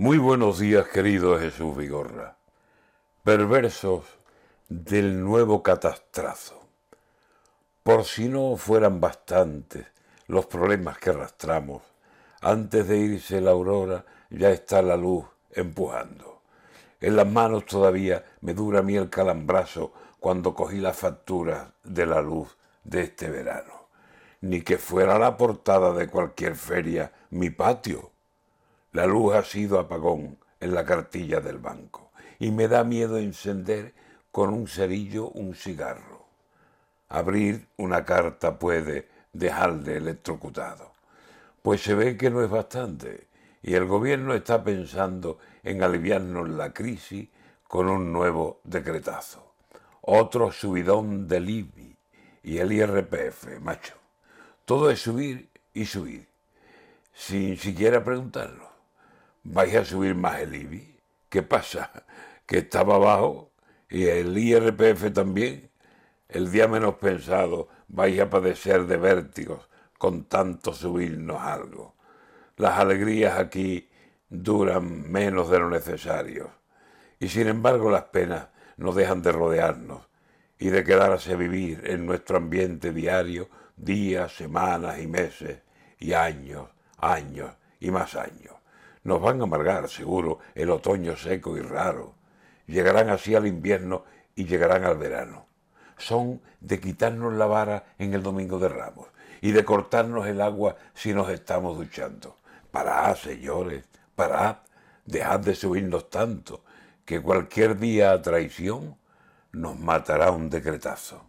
Muy buenos días, querido Jesús Vigorra. Perversos del nuevo catastrazo. Por si no fueran bastantes los problemas que arrastramos, antes de irse la aurora ya está la luz empujando. En las manos todavía me dura a mí el calambrazo cuando cogí las facturas de la luz de este verano. Ni que fuera la portada de cualquier feria mi patio la luz ha sido apagón en la cartilla del banco y me da miedo encender con un cerillo un cigarro. Abrir una carta puede dejarle electrocutado. Pues se ve que no es bastante y el gobierno está pensando en aliviarnos la crisis con un nuevo decretazo. Otro subidón del IBI y el IRPF, macho. Todo es subir y subir, sin siquiera preguntarlo vais a subir más el IBI. ¿Qué pasa? Que estaba abajo y el IRPF también. El día menos pensado vais a padecer de vértigos con tanto subirnos algo. Las alegrías aquí duran menos de lo necesario. Y sin embargo las penas no dejan de rodearnos y de quedarse a vivir en nuestro ambiente diario días, semanas y meses y años, años y más años. Nos van a amargar, seguro, el otoño seco y raro. Llegarán así al invierno y llegarán al verano. Son de quitarnos la vara en el domingo de Ramos y de cortarnos el agua si nos estamos duchando. Parad, señores, parad, dejad de subirnos tanto, que cualquier día a traición nos matará un decretazo.